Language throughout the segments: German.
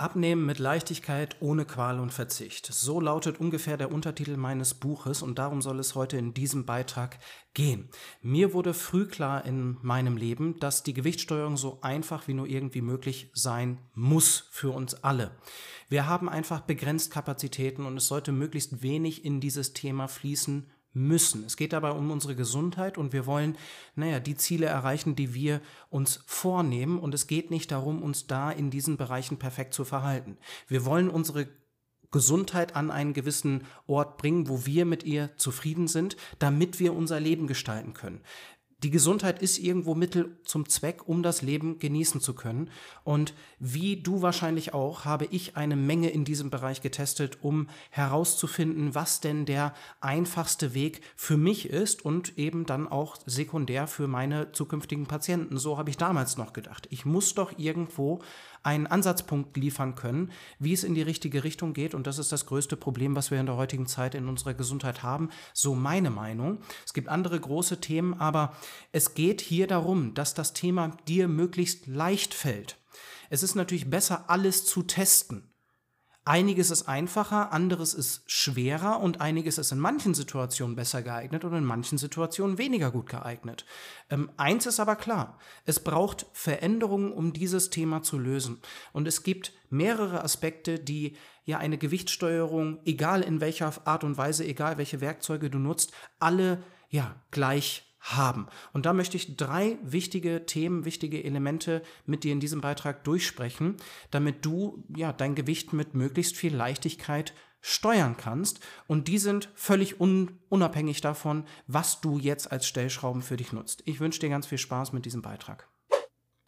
Abnehmen mit Leichtigkeit, ohne Qual und Verzicht. So lautet ungefähr der Untertitel meines Buches und darum soll es heute in diesem Beitrag gehen. Mir wurde früh klar in meinem Leben, dass die Gewichtssteuerung so einfach wie nur irgendwie möglich sein muss für uns alle. Wir haben einfach begrenzt Kapazitäten und es sollte möglichst wenig in dieses Thema fließen müssen. Es geht dabei um unsere Gesundheit und wir wollen, naja, die Ziele erreichen, die wir uns vornehmen und es geht nicht darum, uns da in diesen Bereichen perfekt zu verhalten. Wir wollen unsere Gesundheit an einen gewissen Ort bringen, wo wir mit ihr zufrieden sind, damit wir unser Leben gestalten können die Gesundheit ist irgendwo Mittel zum Zweck, um das Leben genießen zu können. Und wie du wahrscheinlich auch, habe ich eine Menge in diesem Bereich getestet, um herauszufinden, was denn der einfachste Weg für mich ist und eben dann auch sekundär für meine zukünftigen Patienten. So habe ich damals noch gedacht. Ich muss doch irgendwo einen Ansatzpunkt liefern können, wie es in die richtige Richtung geht. Und das ist das größte Problem, was wir in der heutigen Zeit in unserer Gesundheit haben. So meine Meinung. Es gibt andere große Themen, aber es geht hier darum, dass das Thema dir möglichst leicht fällt. Es ist natürlich besser, alles zu testen. Einiges ist einfacher, anderes ist schwerer und einiges ist in manchen Situationen besser geeignet und in manchen Situationen weniger gut geeignet. Ähm, eins ist aber klar, es braucht Veränderungen, um dieses Thema zu lösen. Und es gibt mehrere Aspekte, die ja eine Gewichtssteuerung, egal in welcher Art und Weise, egal welche Werkzeuge du nutzt, alle ja gleich haben. Und da möchte ich drei wichtige Themen, wichtige Elemente mit dir in diesem Beitrag durchsprechen, damit du ja dein Gewicht mit möglichst viel Leichtigkeit steuern kannst. Und die sind völlig un unabhängig davon, was du jetzt als Stellschrauben für dich nutzt. Ich wünsche dir ganz viel Spaß mit diesem Beitrag.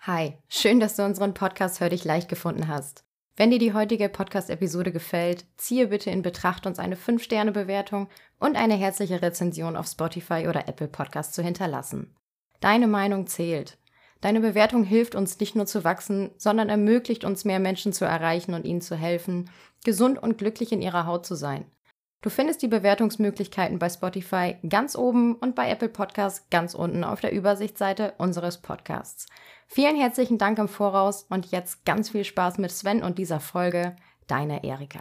Hi, schön, dass du unseren Podcast Hör dich leicht gefunden hast. Wenn dir die heutige Podcast-Episode gefällt, ziehe bitte in Betracht, uns eine 5-Sterne-Bewertung und eine herzliche Rezension auf Spotify oder Apple Podcast zu hinterlassen. Deine Meinung zählt. Deine Bewertung hilft uns nicht nur zu wachsen, sondern ermöglicht uns mehr Menschen zu erreichen und ihnen zu helfen, gesund und glücklich in ihrer Haut zu sein. Du findest die Bewertungsmöglichkeiten bei Spotify ganz oben und bei Apple Podcasts ganz unten auf der Übersichtsseite unseres Podcasts. Vielen herzlichen Dank im Voraus und jetzt ganz viel Spaß mit Sven und dieser Folge. Deine Erika.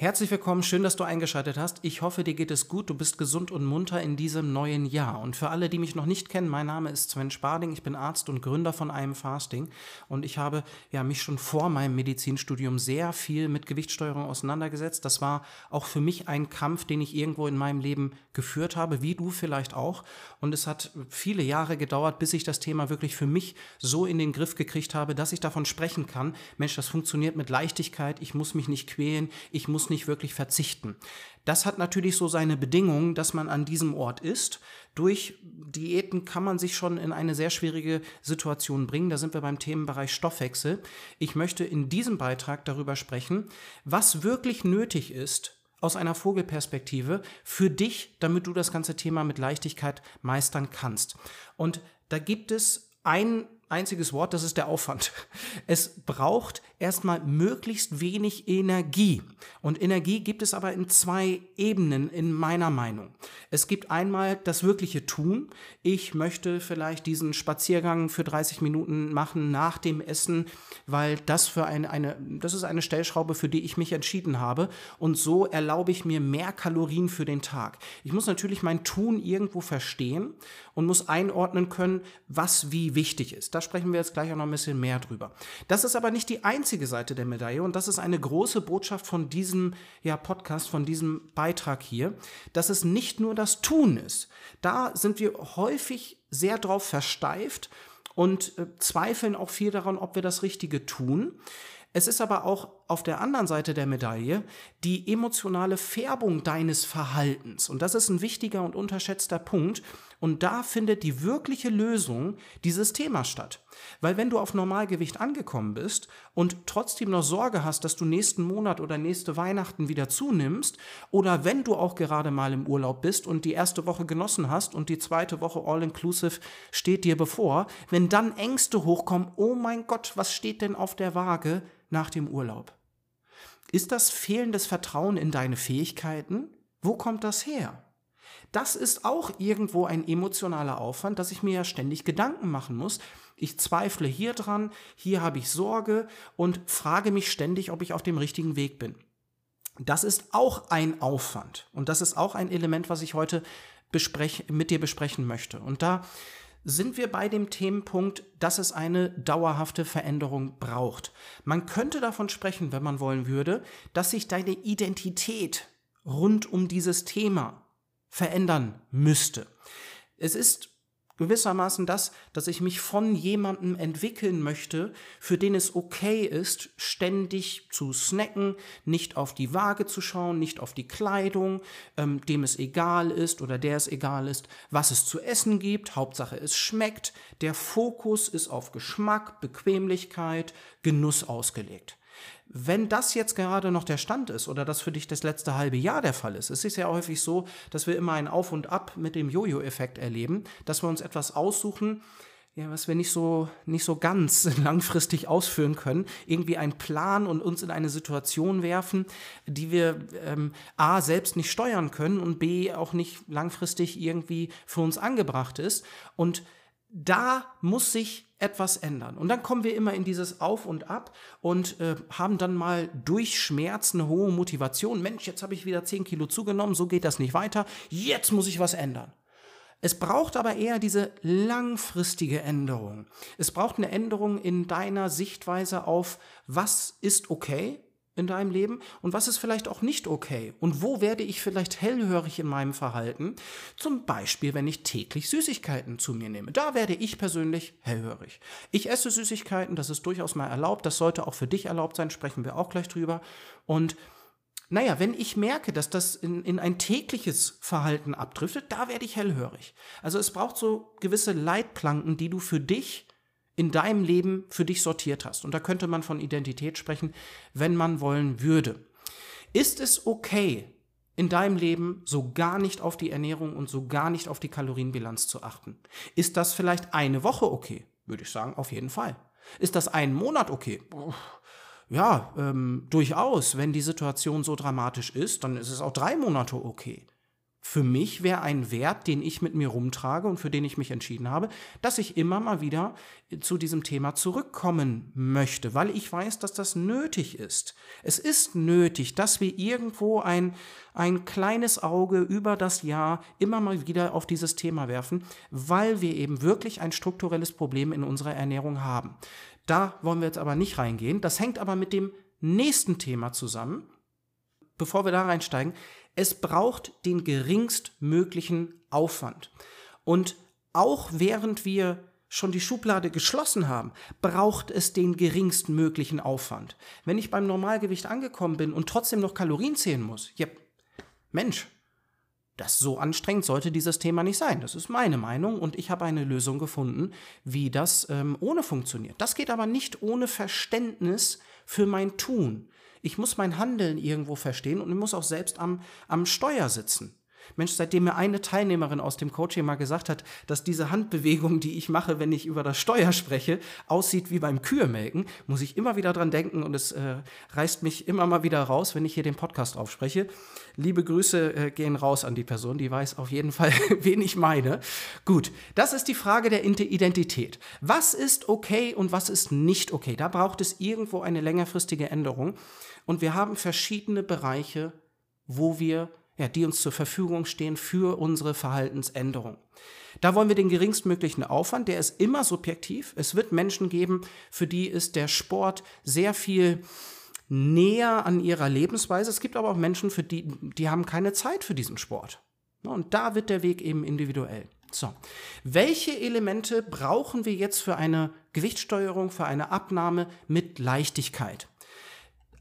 Herzlich willkommen, schön, dass du eingeschaltet hast. Ich hoffe, dir geht es gut, du bist gesund und munter in diesem neuen Jahr. Und für alle, die mich noch nicht kennen, mein Name ist Sven Sparding, ich bin Arzt und Gründer von einem Fasting und ich habe ja mich schon vor meinem Medizinstudium sehr viel mit Gewichtssteuerung auseinandergesetzt. Das war auch für mich ein Kampf, den ich irgendwo in meinem Leben geführt habe, wie du vielleicht auch. Und es hat viele Jahre gedauert, bis ich das Thema wirklich für mich so in den Griff gekriegt habe, dass ich davon sprechen kann. Mensch, das funktioniert mit Leichtigkeit, ich muss mich nicht quälen, ich muss nicht wirklich verzichten. Das hat natürlich so seine Bedingungen, dass man an diesem Ort ist. Durch Diäten kann man sich schon in eine sehr schwierige Situation bringen. Da sind wir beim Themenbereich Stoffwechsel. Ich möchte in diesem Beitrag darüber sprechen, was wirklich nötig ist, aus einer Vogelperspektive für dich, damit du das ganze Thema mit Leichtigkeit meistern kannst. Und da gibt es ein einziges Wort, das ist der Aufwand. Es braucht erstmal möglichst wenig Energie. Und Energie gibt es aber in zwei Ebenen in meiner Meinung. Es gibt einmal das wirkliche Tun. Ich möchte vielleicht diesen Spaziergang für 30 Minuten machen nach dem Essen, weil das für eine, eine, das ist eine Stellschraube, für die ich mich entschieden habe. Und so erlaube ich mir mehr Kalorien für den Tag. Ich muss natürlich mein Tun irgendwo verstehen und muss einordnen können, was wie wichtig ist. Da sprechen wir jetzt gleich auch noch ein bisschen mehr drüber. Das ist aber nicht die einzige Seite der Medaille und das ist eine große Botschaft von diesem ja, Podcast, von diesem Beitrag hier, dass es nicht nur das Tun ist. Da sind wir häufig sehr drauf versteift und äh, zweifeln auch viel daran, ob wir das Richtige tun. Es ist aber auch auf der anderen Seite der Medaille die emotionale Färbung deines Verhaltens. Und das ist ein wichtiger und unterschätzter Punkt. Und da findet die wirkliche Lösung dieses Themas statt. Weil wenn du auf Normalgewicht angekommen bist und trotzdem noch Sorge hast, dass du nächsten Monat oder nächste Weihnachten wieder zunimmst, oder wenn du auch gerade mal im Urlaub bist und die erste Woche genossen hast und die zweite Woche all-inclusive steht dir bevor, wenn dann Ängste hochkommen, oh mein Gott, was steht denn auf der Waage nach dem Urlaub? Ist das fehlendes Vertrauen in deine Fähigkeiten? Wo kommt das her? Das ist auch irgendwo ein emotionaler Aufwand, dass ich mir ja ständig Gedanken machen muss, Ich zweifle hier dran, hier habe ich Sorge und frage mich ständig, ob ich auf dem richtigen Weg bin. Das ist auch ein Aufwand und das ist auch ein Element, was ich heute mit dir besprechen möchte. Und da sind wir bei dem Themenpunkt, dass es eine dauerhafte Veränderung braucht. Man könnte davon sprechen, wenn man wollen würde, dass sich deine Identität rund um dieses Thema verändern müsste. Es ist gewissermaßen das, dass ich mich von jemandem entwickeln möchte, für den es okay ist, ständig zu snacken, nicht auf die Waage zu schauen, nicht auf die Kleidung, ähm, dem es egal ist oder der es egal ist, was es zu essen gibt, Hauptsache es schmeckt, der Fokus ist auf Geschmack, Bequemlichkeit, Genuss ausgelegt. Wenn das jetzt gerade noch der Stand ist oder das für dich das letzte halbe Jahr der Fall ist, es ist ja häufig so, dass wir immer ein Auf und Ab mit dem Jojo-Effekt erleben, dass wir uns etwas aussuchen, ja, was wir nicht so, nicht so ganz langfristig ausführen können, irgendwie einen Plan und uns in eine Situation werfen, die wir ähm, A selbst nicht steuern können und B auch nicht langfristig irgendwie für uns angebracht ist. Und da muss sich etwas ändern. Und dann kommen wir immer in dieses Auf und Ab und äh, haben dann mal durch Schmerz eine hohe Motivation. Mensch, jetzt habe ich wieder 10 Kilo zugenommen, so geht das nicht weiter. Jetzt muss ich was ändern. Es braucht aber eher diese langfristige Änderung. Es braucht eine Änderung in deiner Sichtweise auf, was ist okay in deinem Leben und was ist vielleicht auch nicht okay und wo werde ich vielleicht hellhörig in meinem Verhalten. Zum Beispiel, wenn ich täglich Süßigkeiten zu mir nehme. Da werde ich persönlich hellhörig. Ich esse Süßigkeiten, das ist durchaus mal erlaubt, das sollte auch für dich erlaubt sein, sprechen wir auch gleich drüber. Und naja, wenn ich merke, dass das in, in ein tägliches Verhalten abdriftet, da werde ich hellhörig. Also es braucht so gewisse Leitplanken, die du für dich in deinem Leben für dich sortiert hast. Und da könnte man von Identität sprechen, wenn man wollen würde. Ist es okay, in deinem Leben so gar nicht auf die Ernährung und so gar nicht auf die Kalorienbilanz zu achten? Ist das vielleicht eine Woche okay? Würde ich sagen, auf jeden Fall. Ist das einen Monat okay? Ja, ähm, durchaus. Wenn die Situation so dramatisch ist, dann ist es auch drei Monate okay für mich wäre ein Wert, den ich mit mir rumtrage und für den ich mich entschieden habe, dass ich immer mal wieder zu diesem Thema zurückkommen möchte, weil ich weiß, dass das nötig ist. Es ist nötig, dass wir irgendwo ein, ein kleines Auge über das Jahr immer mal wieder auf dieses Thema werfen, weil wir eben wirklich ein strukturelles Problem in unserer Ernährung haben. Da wollen wir jetzt aber nicht reingehen. Das hängt aber mit dem nächsten Thema zusammen. Bevor wir da reinsteigen, es braucht den geringstmöglichen Aufwand. Und auch während wir schon die Schublade geschlossen haben, braucht es den geringstmöglichen Aufwand. Wenn ich beim Normalgewicht angekommen bin und trotzdem noch Kalorien zählen muss, ja, Mensch, das so anstrengend sollte dieses Thema nicht sein. Das ist meine Meinung und ich habe eine Lösung gefunden, wie das ähm, ohne funktioniert. Das geht aber nicht ohne Verständnis für mein Tun. Ich muss mein Handeln irgendwo verstehen und ich muss auch selbst am, am Steuer sitzen. Mensch, seitdem mir eine Teilnehmerin aus dem Coaching mal gesagt hat, dass diese Handbewegung, die ich mache, wenn ich über das Steuer spreche, aussieht wie beim Kühemelken, muss ich immer wieder dran denken und es äh, reißt mich immer mal wieder raus, wenn ich hier den Podcast aufspreche. Liebe Grüße äh, gehen raus an die Person, die weiß auf jeden Fall, wen ich meine. Gut, das ist die Frage der Identität. Was ist okay und was ist nicht okay? Da braucht es irgendwo eine längerfristige Änderung. Und wir haben verschiedene Bereiche, wo wir, ja, die uns zur Verfügung stehen für unsere Verhaltensänderung. Da wollen wir den geringstmöglichen Aufwand, der ist immer subjektiv. Es wird Menschen geben, für die ist der Sport sehr viel näher an ihrer Lebensweise. Es gibt aber auch Menschen, für die, die haben keine Zeit für diesen Sport. Und da wird der Weg eben individuell. So, welche Elemente brauchen wir jetzt für eine Gewichtssteuerung, für eine Abnahme mit Leichtigkeit?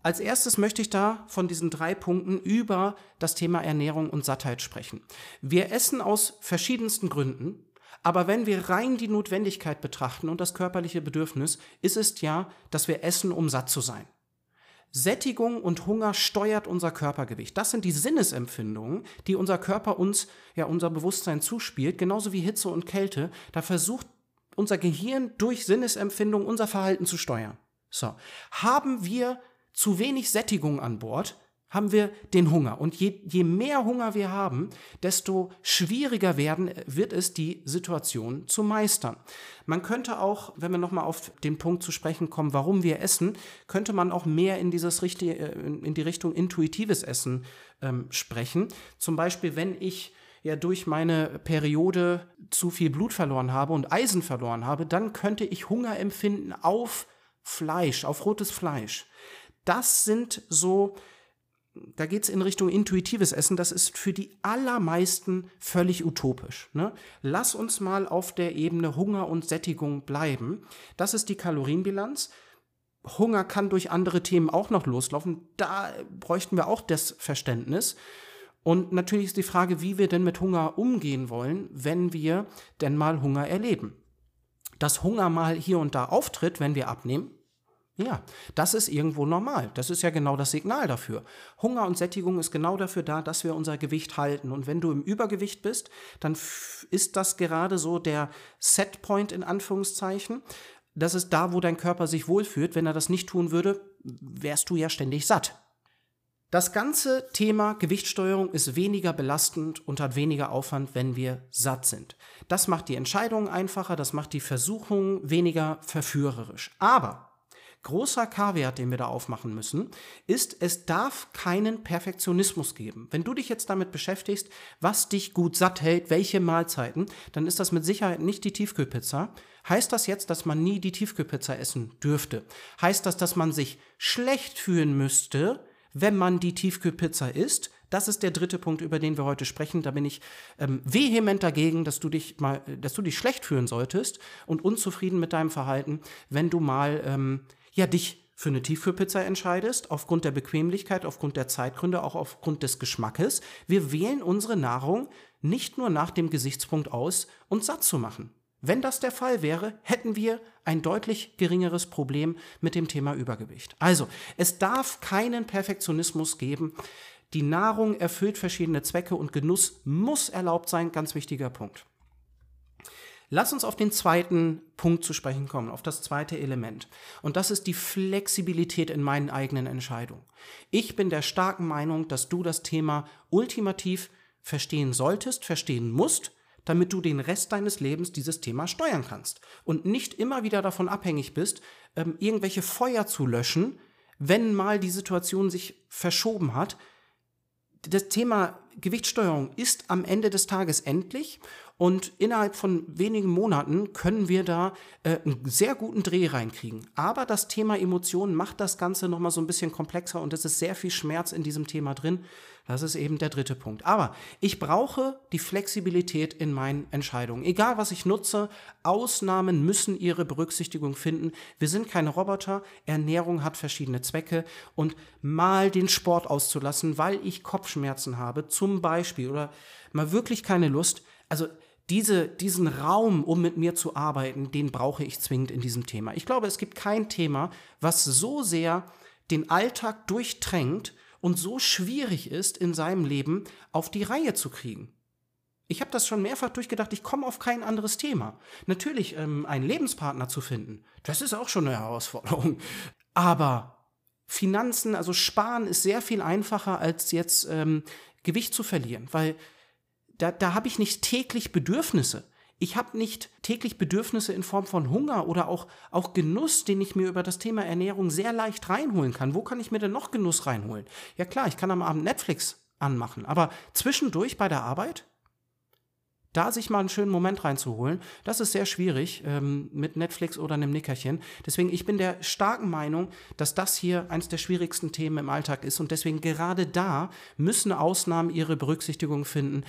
Als erstes möchte ich da von diesen drei Punkten über das Thema Ernährung und Sattheit sprechen. Wir essen aus verschiedensten Gründen, aber wenn wir rein die Notwendigkeit betrachten und das körperliche Bedürfnis, ist es ja, dass wir essen, um satt zu sein. Sättigung und Hunger steuert unser Körpergewicht. Das sind die Sinnesempfindungen, die unser Körper uns, ja, unser Bewusstsein zuspielt, genauso wie Hitze und Kälte. Da versucht unser Gehirn durch Sinnesempfindung unser Verhalten zu steuern. So. Haben wir zu wenig Sättigung an Bord, haben wir den Hunger. Und je, je mehr Hunger wir haben, desto schwieriger werden, wird es, die Situation zu meistern. Man könnte auch, wenn wir nochmal auf den Punkt zu sprechen kommen, warum wir essen, könnte man auch mehr in, dieses richtige, in die Richtung intuitives Essen ähm, sprechen. Zum Beispiel, wenn ich ja durch meine Periode zu viel Blut verloren habe und Eisen verloren habe, dann könnte ich Hunger empfinden auf Fleisch, auf rotes Fleisch. Das sind so da geht es in Richtung intuitives Essen, das ist für die allermeisten völlig utopisch. Ne? Lass uns mal auf der Ebene Hunger und Sättigung bleiben. Das ist die Kalorienbilanz. Hunger kann durch andere Themen auch noch loslaufen. Da bräuchten wir auch das Verständnis. Und natürlich ist die Frage, wie wir denn mit Hunger umgehen wollen, wenn wir denn mal Hunger erleben. Dass Hunger mal hier und da auftritt, wenn wir abnehmen, ja, das ist irgendwo normal. Das ist ja genau das Signal dafür. Hunger und Sättigung ist genau dafür da, dass wir unser Gewicht halten. Und wenn du im Übergewicht bist, dann ist das gerade so der Setpoint in Anführungszeichen. Das ist da, wo dein Körper sich wohlfühlt. Wenn er das nicht tun würde, wärst du ja ständig satt. Das ganze Thema Gewichtssteuerung ist weniger belastend und hat weniger Aufwand, wenn wir satt sind. Das macht die Entscheidung einfacher, das macht die Versuchung weniger verführerisch. Aber großer K-Wert, den wir da aufmachen müssen, ist, es darf keinen Perfektionismus geben. Wenn du dich jetzt damit beschäftigst, was dich gut satt hält, welche Mahlzeiten, dann ist das mit Sicherheit nicht die Tiefkühlpizza. Heißt das jetzt, dass man nie die Tiefkühlpizza essen dürfte? Heißt das, dass man sich schlecht fühlen müsste, wenn man die Tiefkühlpizza isst? Das ist der dritte Punkt, über den wir heute sprechen. Da bin ich ähm, vehement dagegen, dass du dich mal, dass du dich schlecht fühlen solltest und unzufrieden mit deinem Verhalten, wenn du mal ähm, ja dich für eine Tiefkühlpizza entscheidest, aufgrund der Bequemlichkeit, aufgrund der Zeitgründe, auch aufgrund des Geschmackes. Wir wählen unsere Nahrung nicht nur nach dem Gesichtspunkt aus, uns satt zu machen. Wenn das der Fall wäre, hätten wir ein deutlich geringeres Problem mit dem Thema Übergewicht. Also, es darf keinen Perfektionismus geben. Die Nahrung erfüllt verschiedene Zwecke und Genuss muss erlaubt sein, ganz wichtiger Punkt. Lass uns auf den zweiten Punkt zu sprechen kommen, auf das zweite Element. Und das ist die Flexibilität in meinen eigenen Entscheidungen. Ich bin der starken Meinung, dass du das Thema ultimativ verstehen solltest, verstehen musst, damit du den Rest deines Lebens dieses Thema steuern kannst und nicht immer wieder davon abhängig bist, ähm, irgendwelche Feuer zu löschen, wenn mal die Situation sich verschoben hat. Das Thema Gewichtssteuerung ist am Ende des Tages endlich und innerhalb von wenigen Monaten können wir da äh, einen sehr guten Dreh reinkriegen. Aber das Thema Emotionen macht das Ganze nochmal so ein bisschen komplexer und es ist sehr viel Schmerz in diesem Thema drin. Das ist eben der dritte Punkt. Aber ich brauche die Flexibilität in meinen Entscheidungen. Egal was ich nutze, Ausnahmen müssen ihre Berücksichtigung finden. Wir sind keine Roboter. Ernährung hat verschiedene Zwecke und mal den Sport auszulassen, weil ich Kopfschmerzen habe, zum Beispiel, oder mal wirklich keine Lust. Also diese, diesen Raum, um mit mir zu arbeiten, den brauche ich zwingend in diesem Thema. Ich glaube, es gibt kein Thema, was so sehr den Alltag durchdrängt und so schwierig ist, in seinem Leben auf die Reihe zu kriegen. Ich habe das schon mehrfach durchgedacht, ich komme auf kein anderes Thema. Natürlich, ähm, einen Lebenspartner zu finden, das ist auch schon eine Herausforderung. Aber Finanzen, also Sparen ist sehr viel einfacher, als jetzt ähm, Gewicht zu verlieren, weil da, da habe ich nicht täglich Bedürfnisse. Ich habe nicht täglich Bedürfnisse in Form von Hunger oder auch, auch Genuss, den ich mir über das Thema Ernährung sehr leicht reinholen kann. Wo kann ich mir denn noch Genuss reinholen? Ja klar, ich kann am Abend Netflix anmachen, aber zwischendurch bei der Arbeit da sich mal einen schönen Moment reinzuholen, das ist sehr schwierig ähm, mit Netflix oder einem Nickerchen. Deswegen, ich bin der starken Meinung, dass das hier eines der schwierigsten Themen im Alltag ist und deswegen gerade da müssen Ausnahmen ihre Berücksichtigung finden.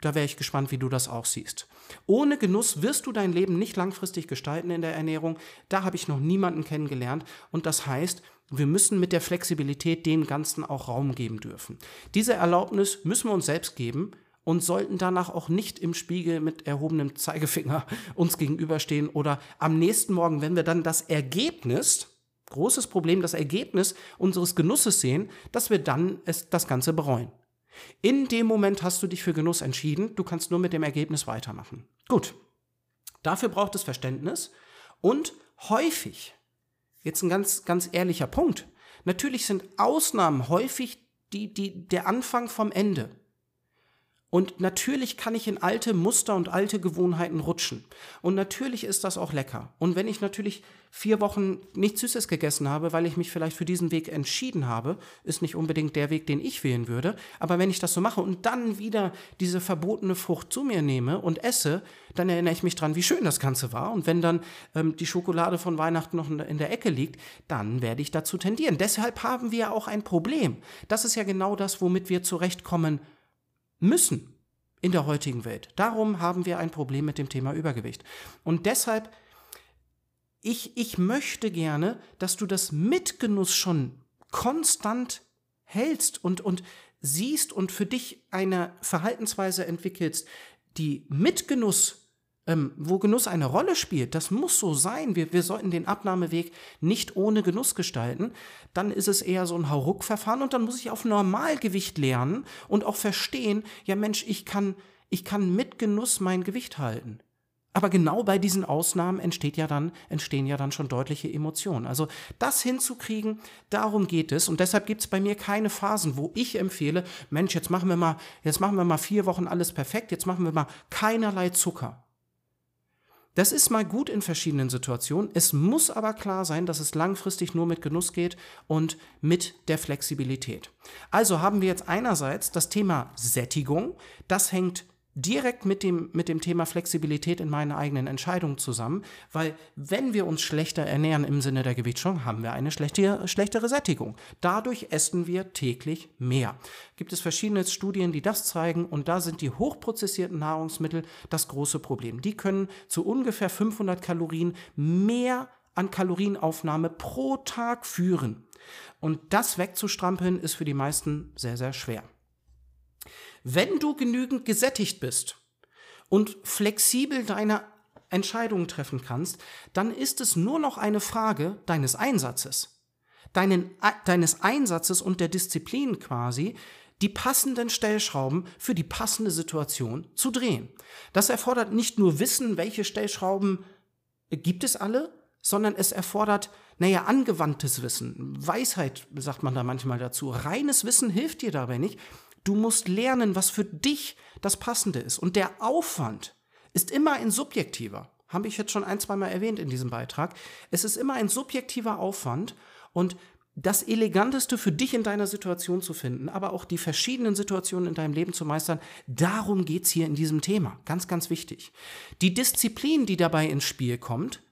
Da wäre ich gespannt, wie du das auch siehst. Ohne Genuss wirst du dein Leben nicht langfristig gestalten in der Ernährung. Da habe ich noch niemanden kennengelernt. Und das heißt, wir müssen mit der Flexibilität dem Ganzen auch Raum geben dürfen. Diese Erlaubnis müssen wir uns selbst geben und sollten danach auch nicht im Spiegel mit erhobenem Zeigefinger uns gegenüberstehen oder am nächsten Morgen, wenn wir dann das Ergebnis, großes Problem, das Ergebnis unseres Genusses sehen, dass wir dann es, das Ganze bereuen. In dem Moment hast du dich für Genuss entschieden, du kannst nur mit dem Ergebnis weitermachen. Gut. Dafür braucht es Verständnis und häufig, jetzt ein ganz, ganz ehrlicher Punkt, natürlich sind Ausnahmen häufig die, die, der Anfang vom Ende. Und natürlich kann ich in alte Muster und alte Gewohnheiten rutschen. Und natürlich ist das auch lecker. Und wenn ich natürlich vier Wochen nichts Süßes gegessen habe, weil ich mich vielleicht für diesen Weg entschieden habe, ist nicht unbedingt der Weg, den ich wählen würde. Aber wenn ich das so mache und dann wieder diese verbotene Frucht zu mir nehme und esse, dann erinnere ich mich dran, wie schön das Ganze war. Und wenn dann ähm, die Schokolade von Weihnachten noch in der Ecke liegt, dann werde ich dazu tendieren. Deshalb haben wir auch ein Problem. Das ist ja genau das, womit wir zurechtkommen müssen in der heutigen Welt. Darum haben wir ein Problem mit dem Thema Übergewicht. Und deshalb, ich, ich möchte gerne, dass du das Mitgenuss schon konstant hältst und, und siehst und für dich eine Verhaltensweise entwickelst, die Mitgenuss ähm, wo Genuss eine Rolle spielt, das muss so sein. Wir, wir sollten den Abnahmeweg nicht ohne Genuss gestalten. Dann ist es eher so ein Hauruck-Verfahren und dann muss ich auf Normalgewicht lernen und auch verstehen, ja Mensch, ich kann, ich kann mit Genuss mein Gewicht halten. Aber genau bei diesen Ausnahmen entsteht ja dann, entstehen ja dann schon deutliche Emotionen. Also das hinzukriegen, darum geht es. Und deshalb gibt es bei mir keine Phasen, wo ich empfehle, Mensch, jetzt machen wir mal, jetzt machen wir mal vier Wochen alles perfekt, jetzt machen wir mal keinerlei Zucker. Das ist mal gut in verschiedenen Situationen. Es muss aber klar sein, dass es langfristig nur mit Genuss geht und mit der Flexibilität. Also haben wir jetzt einerseits das Thema Sättigung. Das hängt direkt mit dem, mit dem Thema Flexibilität in meinen eigenen Entscheidungen zusammen, weil wenn wir uns schlechter ernähren im Sinne der Gewichtsschwung, haben wir eine schlechtere, schlechtere Sättigung. Dadurch essen wir täglich mehr. Gibt es verschiedene Studien, die das zeigen und da sind die hochprozessierten Nahrungsmittel das große Problem. Die können zu ungefähr 500 Kalorien mehr an Kalorienaufnahme pro Tag führen. Und das wegzustrampeln ist für die meisten sehr, sehr schwer. Wenn du genügend gesättigt bist und flexibel deine Entscheidungen treffen kannst, dann ist es nur noch eine Frage deines Einsatzes. Deinen, deines Einsatzes und der Disziplin quasi, die passenden Stellschrauben für die passende Situation zu drehen. Das erfordert nicht nur Wissen, welche Stellschrauben gibt es alle, sondern es erfordert, naja, angewandtes Wissen. Weisheit sagt man da manchmal dazu. Reines Wissen hilft dir dabei nicht. Du musst lernen, was für dich das Passende ist. Und der Aufwand ist immer ein subjektiver. Habe ich jetzt schon ein, zwei Mal erwähnt in diesem Beitrag. Es ist immer ein subjektiver Aufwand und das Eleganteste für dich in deiner Situation zu finden, aber auch die verschiedenen Situationen in deinem Leben zu meistern, darum geht's hier in diesem Thema. Ganz, ganz wichtig. Die Disziplin, die dabei ins Spiel kommt,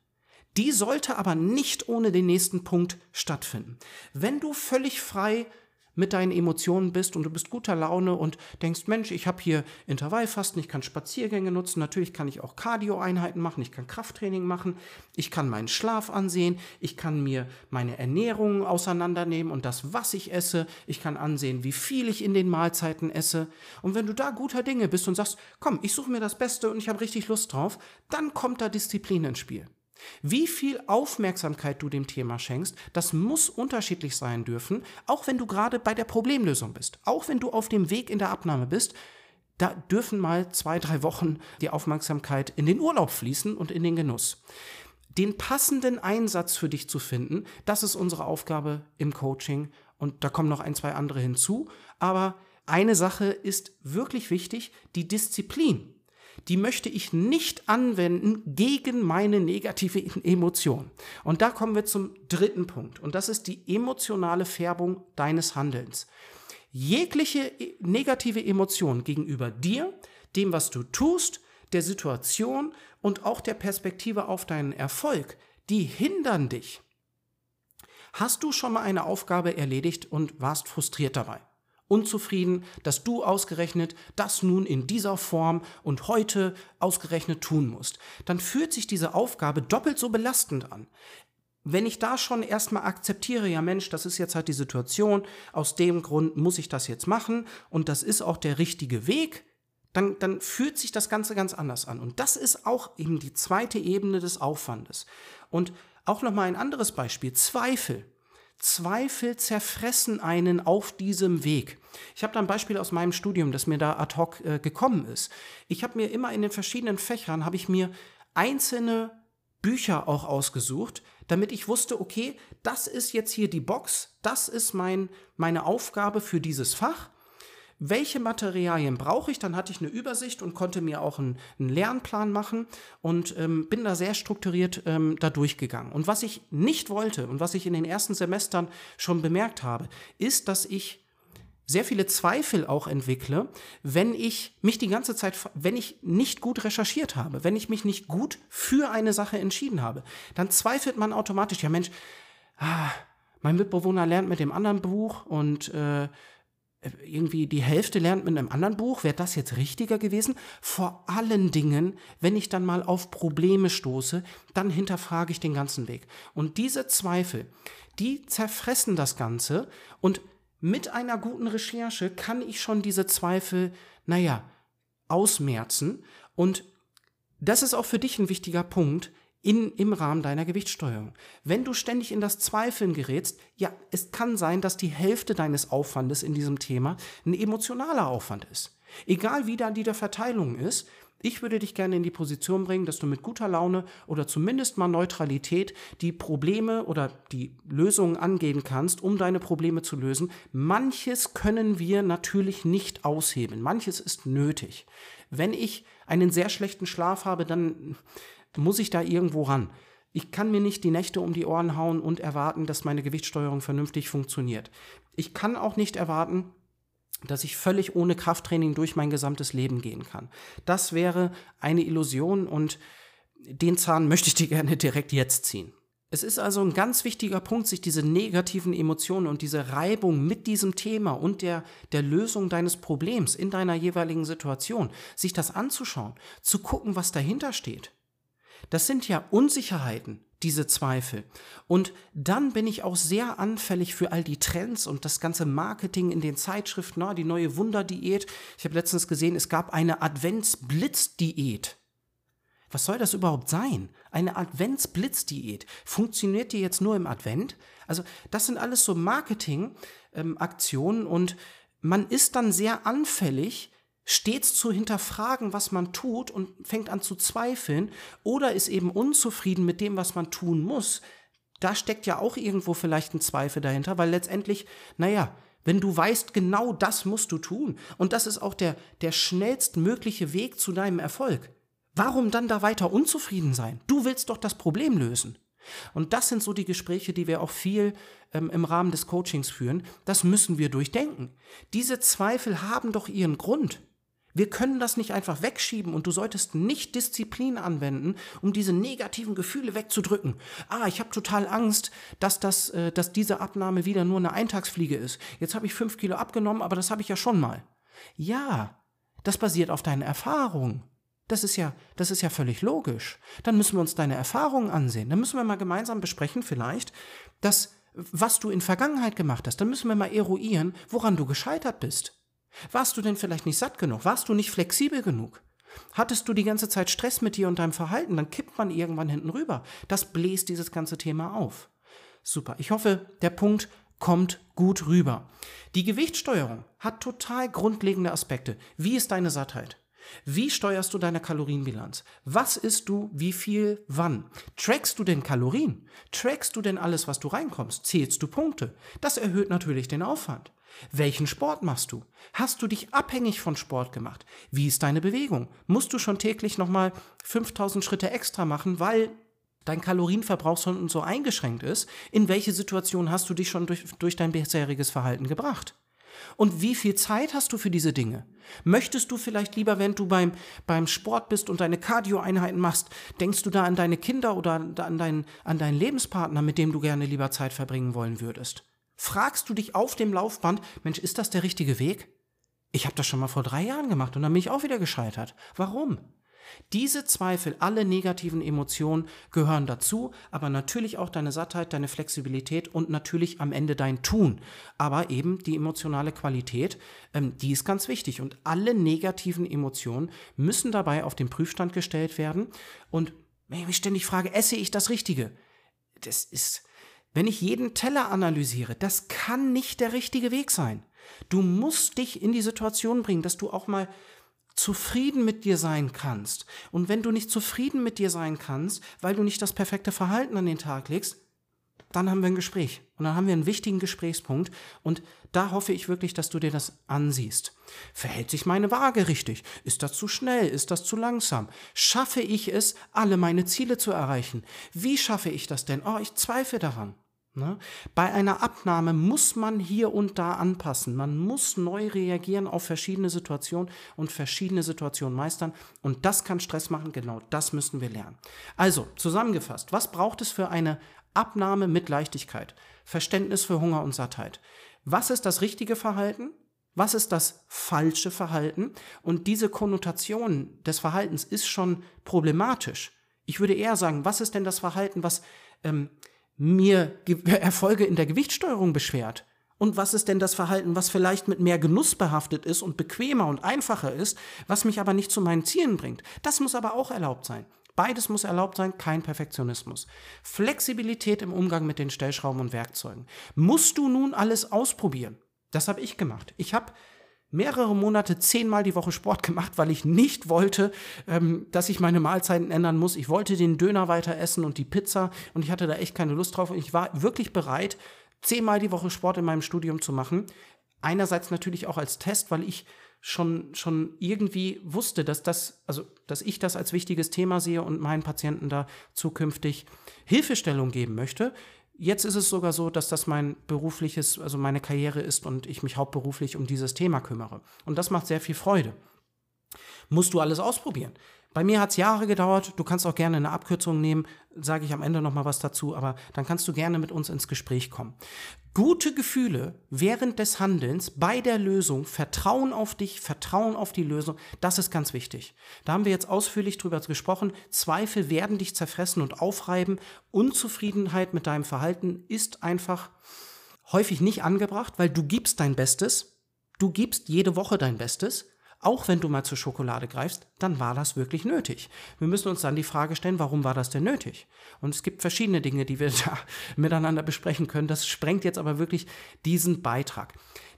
die sollte aber nicht ohne den nächsten Punkt stattfinden. Wenn du völlig frei mit deinen Emotionen bist und du bist guter Laune und denkst, Mensch, ich habe hier Intervallfasten, ich kann Spaziergänge nutzen, natürlich kann ich auch Cardio-Einheiten machen, ich kann Krafttraining machen, ich kann meinen Schlaf ansehen, ich kann mir meine Ernährung auseinandernehmen und das, was ich esse, ich kann ansehen, wie viel ich in den Mahlzeiten esse. Und wenn du da guter Dinge bist und sagst, komm, ich suche mir das Beste und ich habe richtig Lust drauf, dann kommt da Disziplin ins Spiel. Wie viel Aufmerksamkeit du dem Thema schenkst, das muss unterschiedlich sein dürfen, auch wenn du gerade bei der Problemlösung bist, auch wenn du auf dem Weg in der Abnahme bist. Da dürfen mal zwei, drei Wochen die Aufmerksamkeit in den Urlaub fließen und in den Genuss. Den passenden Einsatz für dich zu finden, das ist unsere Aufgabe im Coaching und da kommen noch ein, zwei andere hinzu. Aber eine Sache ist wirklich wichtig, die Disziplin die möchte ich nicht anwenden gegen meine negative Emotion. Und da kommen wir zum dritten Punkt. Und das ist die emotionale Färbung deines Handelns. Jegliche negative Emotion gegenüber dir, dem, was du tust, der Situation und auch der Perspektive auf deinen Erfolg, die hindern dich. Hast du schon mal eine Aufgabe erledigt und warst frustriert dabei? Unzufrieden, dass du ausgerechnet das nun in dieser Form und heute ausgerechnet tun musst, dann fühlt sich diese Aufgabe doppelt so belastend an. Wenn ich da schon erstmal akzeptiere, ja Mensch, das ist jetzt halt die Situation, aus dem Grund muss ich das jetzt machen und das ist auch der richtige Weg, dann, dann fühlt sich das Ganze ganz anders an. Und das ist auch eben die zweite Ebene des Aufwandes. Und auch nochmal ein anderes Beispiel, Zweifel. Zweifel zerfressen einen auf diesem Weg. Ich habe da ein Beispiel aus meinem Studium, das mir da ad hoc äh, gekommen ist. Ich habe mir immer in den verschiedenen Fächern, habe ich mir einzelne Bücher auch ausgesucht, damit ich wusste, okay, das ist jetzt hier die Box, das ist mein, meine Aufgabe für dieses Fach welche Materialien brauche ich. Dann hatte ich eine Übersicht und konnte mir auch einen, einen Lernplan machen und ähm, bin da sehr strukturiert ähm, da durchgegangen. Und was ich nicht wollte und was ich in den ersten Semestern schon bemerkt habe, ist, dass ich sehr viele Zweifel auch entwickle, wenn ich mich die ganze Zeit, wenn ich nicht gut recherchiert habe, wenn ich mich nicht gut für eine Sache entschieden habe, dann zweifelt man automatisch, ja Mensch, ah, mein Mitbewohner lernt mit dem anderen Buch und äh, irgendwie die Hälfte lernt mit einem anderen Buch, wäre das jetzt richtiger gewesen? Vor allen Dingen, wenn ich dann mal auf Probleme stoße, dann hinterfrage ich den ganzen Weg. Und diese Zweifel, die zerfressen das Ganze und mit einer guten Recherche kann ich schon diese Zweifel, naja, ausmerzen. Und das ist auch für dich ein wichtiger Punkt in, im Rahmen deiner Gewichtssteuerung. Wenn du ständig in das Zweifeln gerätst, ja, es kann sein, dass die Hälfte deines Aufwandes in diesem Thema ein emotionaler Aufwand ist. Egal wie da die der Verteilung ist, ich würde dich gerne in die Position bringen, dass du mit guter Laune oder zumindest mal Neutralität die Probleme oder die Lösungen angehen kannst, um deine Probleme zu lösen. Manches können wir natürlich nicht aushebeln. Manches ist nötig. Wenn ich einen sehr schlechten Schlaf habe, dann muss ich da irgendwo ran. Ich kann mir nicht die Nächte um die Ohren hauen und erwarten, dass meine Gewichtssteuerung vernünftig funktioniert. Ich kann auch nicht erwarten, dass ich völlig ohne Krafttraining durch mein gesamtes Leben gehen kann. Das wäre eine Illusion und den Zahn möchte ich dir gerne direkt jetzt ziehen. Es ist also ein ganz wichtiger Punkt, sich diese negativen Emotionen und diese Reibung mit diesem Thema und der, der Lösung deines Problems in deiner jeweiligen Situation, sich das anzuschauen, zu gucken, was dahinter steht. Das sind ja Unsicherheiten, diese Zweifel. Und dann bin ich auch sehr anfällig für all die Trends und das ganze Marketing in den Zeitschriften, na, die neue Wunderdiät. Ich habe letztens gesehen, es gab eine Adventsblitzdiät. Was soll das überhaupt sein? Eine Adventsblitzdiät. Funktioniert die jetzt nur im Advent? Also, das sind alles so Marketingaktionen ähm, und man ist dann sehr anfällig stets zu hinterfragen, was man tut und fängt an zu zweifeln oder ist eben unzufrieden mit dem, was man tun muss, da steckt ja auch irgendwo vielleicht ein Zweifel dahinter, weil letztendlich, naja, wenn du weißt, genau das musst du tun und das ist auch der, der schnellstmögliche Weg zu deinem Erfolg, warum dann da weiter unzufrieden sein? Du willst doch das Problem lösen. Und das sind so die Gespräche, die wir auch viel ähm, im Rahmen des Coachings führen. Das müssen wir durchdenken. Diese Zweifel haben doch ihren Grund. Wir können das nicht einfach wegschieben und du solltest nicht Disziplin anwenden, um diese negativen Gefühle wegzudrücken. Ah, ich habe total Angst, dass, das, äh, dass diese Abnahme wieder nur eine Eintagsfliege ist. Jetzt habe ich fünf Kilo abgenommen, aber das habe ich ja schon mal. Ja, das basiert auf deinen Erfahrungen. Das ist ja, das ist ja völlig logisch. Dann müssen wir uns deine Erfahrungen ansehen. Dann müssen wir mal gemeinsam besprechen, vielleicht, dass was du in Vergangenheit gemacht hast. Dann müssen wir mal eruieren, woran du gescheitert bist. Warst du denn vielleicht nicht satt genug? Warst du nicht flexibel genug? Hattest du die ganze Zeit Stress mit dir und deinem Verhalten? Dann kippt man irgendwann hinten rüber. Das bläst dieses ganze Thema auf. Super. Ich hoffe, der Punkt kommt gut rüber. Die Gewichtssteuerung hat total grundlegende Aspekte. Wie ist deine Sattheit? Wie steuerst du deine Kalorienbilanz? Was isst du, wie viel, wann? Trackst du denn Kalorien? Trackst du denn alles, was du reinkommst? Zählst du Punkte? Das erhöht natürlich den Aufwand. Welchen Sport machst du? Hast du dich abhängig von Sport gemacht? Wie ist deine Bewegung? Musst du schon täglich nochmal 5000 Schritte extra machen, weil dein Kalorienverbrauch schon so eingeschränkt ist? In welche Situation hast du dich schon durch, durch dein bisheriges Verhalten gebracht? Und wie viel Zeit hast du für diese Dinge? Möchtest du vielleicht lieber, wenn du beim, beim Sport bist und deine Cardio-Einheiten machst, denkst du da an deine Kinder oder an deinen, an deinen Lebenspartner, mit dem du gerne lieber Zeit verbringen wollen würdest? Fragst du dich auf dem Laufband, Mensch, ist das der richtige Weg? Ich habe das schon mal vor drei Jahren gemacht und dann bin ich auch wieder gescheitert. Warum? Diese Zweifel, alle negativen Emotionen gehören dazu, aber natürlich auch deine Sattheit, deine Flexibilität und natürlich am Ende dein Tun. Aber eben die emotionale Qualität, ähm, die ist ganz wichtig. Und alle negativen Emotionen müssen dabei auf den Prüfstand gestellt werden. Und wenn ich mich ständig frage, esse ich das Richtige? Das ist, wenn ich jeden Teller analysiere, das kann nicht der richtige Weg sein. Du musst dich in die Situation bringen, dass du auch mal zufrieden mit dir sein kannst. Und wenn du nicht zufrieden mit dir sein kannst, weil du nicht das perfekte Verhalten an den Tag legst, dann haben wir ein Gespräch. Und dann haben wir einen wichtigen Gesprächspunkt. Und da hoffe ich wirklich, dass du dir das ansiehst. Verhält sich meine Waage richtig? Ist das zu schnell? Ist das zu langsam? Schaffe ich es, alle meine Ziele zu erreichen? Wie schaffe ich das denn? Oh, ich zweifle daran. Ne? Bei einer Abnahme muss man hier und da anpassen. Man muss neu reagieren auf verschiedene Situationen und verschiedene Situationen meistern. Und das kann Stress machen. Genau das müssen wir lernen. Also, zusammengefasst, was braucht es für eine Abnahme mit Leichtigkeit? Verständnis für Hunger und Sattheit. Was ist das richtige Verhalten? Was ist das falsche Verhalten? Und diese Konnotation des Verhaltens ist schon problematisch. Ich würde eher sagen, was ist denn das Verhalten, was ähm, mir Erfolge in der Gewichtssteuerung beschwert? Und was ist denn das Verhalten, was vielleicht mit mehr Genuss behaftet ist und bequemer und einfacher ist, was mich aber nicht zu meinen Zielen bringt? Das muss aber auch erlaubt sein. Beides muss erlaubt sein, kein Perfektionismus. Flexibilität im Umgang mit den Stellschrauben und Werkzeugen. Musst du nun alles ausprobieren? Das habe ich gemacht. Ich habe mehrere Monate zehnmal die Woche Sport gemacht, weil ich nicht wollte, ähm, dass ich meine Mahlzeiten ändern muss. Ich wollte den Döner weiter essen und die Pizza und ich hatte da echt keine Lust drauf. Und ich war wirklich bereit, zehnmal die Woche Sport in meinem Studium zu machen. Einerseits natürlich auch als Test, weil ich schon, schon irgendwie wusste, dass das, also, dass ich das als wichtiges Thema sehe und meinen Patienten da zukünftig Hilfestellung geben möchte. Jetzt ist es sogar so, dass das mein berufliches, also meine Karriere ist und ich mich hauptberuflich um dieses Thema kümmere. Und das macht sehr viel Freude. Musst du alles ausprobieren. Bei mir hat es Jahre gedauert. Du kannst auch gerne eine Abkürzung nehmen, sage ich am Ende noch mal was dazu, aber dann kannst du gerne mit uns ins Gespräch kommen. Gute Gefühle während des Handelns bei der Lösung, Vertrauen auf dich, Vertrauen auf die Lösung, das ist ganz wichtig. Da haben wir jetzt ausführlich drüber gesprochen. Zweifel werden dich zerfressen und aufreiben. Unzufriedenheit mit deinem Verhalten ist einfach häufig nicht angebracht, weil du gibst dein Bestes. Du gibst jede Woche dein Bestes auch wenn du mal zur Schokolade greifst, dann war das wirklich nötig. Wir müssen uns dann die Frage stellen, warum war das denn nötig? Und es gibt verschiedene Dinge, die wir da miteinander besprechen können. Das sprengt jetzt aber wirklich diesen Beitrag.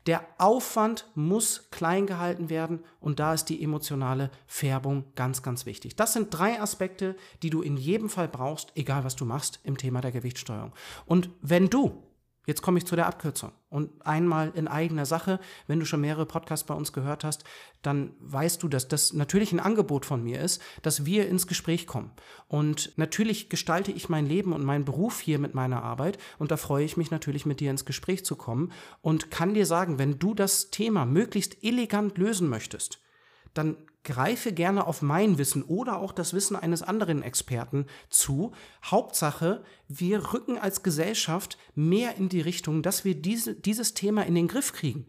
Der Aufwand muss klein gehalten werden und da ist die emotionale Färbung ganz, ganz wichtig. Das sind drei Aspekte, die du in jedem Fall brauchst, egal was du machst im Thema der Gewichtssteuerung. Und wenn du Jetzt komme ich zu der Abkürzung. Und einmal in eigener Sache, wenn du schon mehrere Podcasts bei uns gehört hast, dann weißt du, dass das natürlich ein Angebot von mir ist, dass wir ins Gespräch kommen. Und natürlich gestalte ich mein Leben und meinen Beruf hier mit meiner Arbeit und da freue ich mich natürlich mit dir ins Gespräch zu kommen und kann dir sagen, wenn du das Thema möglichst elegant lösen möchtest, dann greife gerne auf mein Wissen oder auch das Wissen eines anderen Experten zu. Hauptsache, wir rücken als Gesellschaft mehr in die Richtung, dass wir diese, dieses Thema in den Griff kriegen.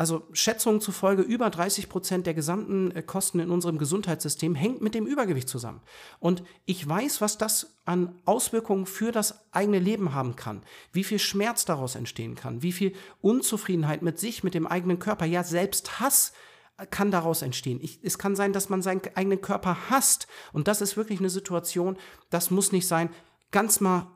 Also Schätzungen zufolge über 30 Prozent der gesamten äh, Kosten in unserem Gesundheitssystem hängt mit dem Übergewicht zusammen. Und ich weiß, was das an Auswirkungen für das eigene Leben haben kann, wie viel Schmerz daraus entstehen kann, wie viel Unzufriedenheit mit sich, mit dem eigenen Körper, ja selbst Hass kann daraus entstehen. Ich, es kann sein, dass man seinen eigenen Körper hasst. Und das ist wirklich eine Situation, das muss nicht sein. Ganz mal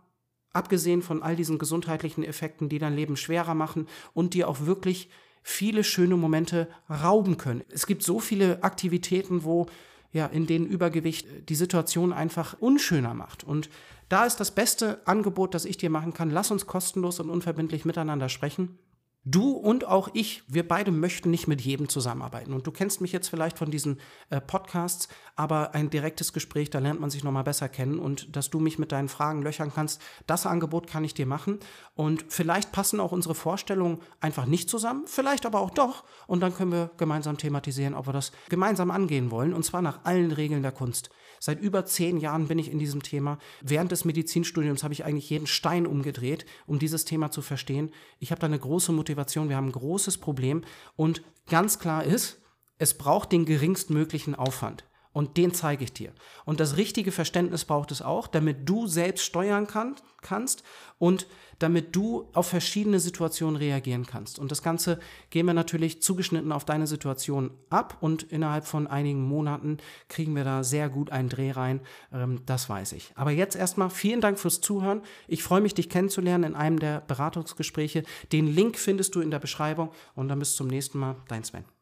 abgesehen von all diesen gesundheitlichen Effekten, die dein Leben schwerer machen und dir auch wirklich viele schöne Momente rauben können. Es gibt so viele Aktivitäten, wo ja, in denen Übergewicht die Situation einfach unschöner macht. Und da ist das beste Angebot, das ich dir machen kann. Lass uns kostenlos und unverbindlich miteinander sprechen. Du und auch ich, wir beide möchten nicht mit jedem zusammenarbeiten. Und du kennst mich jetzt vielleicht von diesen äh, Podcasts, aber ein direktes Gespräch, da lernt man sich nochmal besser kennen und dass du mich mit deinen Fragen löchern kannst, das Angebot kann ich dir machen. Und vielleicht passen auch unsere Vorstellungen einfach nicht zusammen, vielleicht aber auch doch. Und dann können wir gemeinsam thematisieren, ob wir das gemeinsam angehen wollen. Und zwar nach allen Regeln der Kunst. Seit über zehn Jahren bin ich in diesem Thema. Während des Medizinstudiums habe ich eigentlich jeden Stein umgedreht, um dieses Thema zu verstehen. Ich habe da eine große Motivation. Wir haben ein großes Problem. Und ganz klar ist, es braucht den geringstmöglichen Aufwand. Und den zeige ich dir. Und das richtige Verständnis braucht es auch, damit du selbst steuern kann, kannst und damit du auf verschiedene Situationen reagieren kannst. Und das Ganze gehen wir natürlich zugeschnitten auf deine Situation ab und innerhalb von einigen Monaten kriegen wir da sehr gut einen Dreh rein. Ähm, das weiß ich. Aber jetzt erstmal vielen Dank fürs Zuhören. Ich freue mich, dich kennenzulernen in einem der Beratungsgespräche. Den Link findest du in der Beschreibung und dann bis zum nächsten Mal. Dein Sven.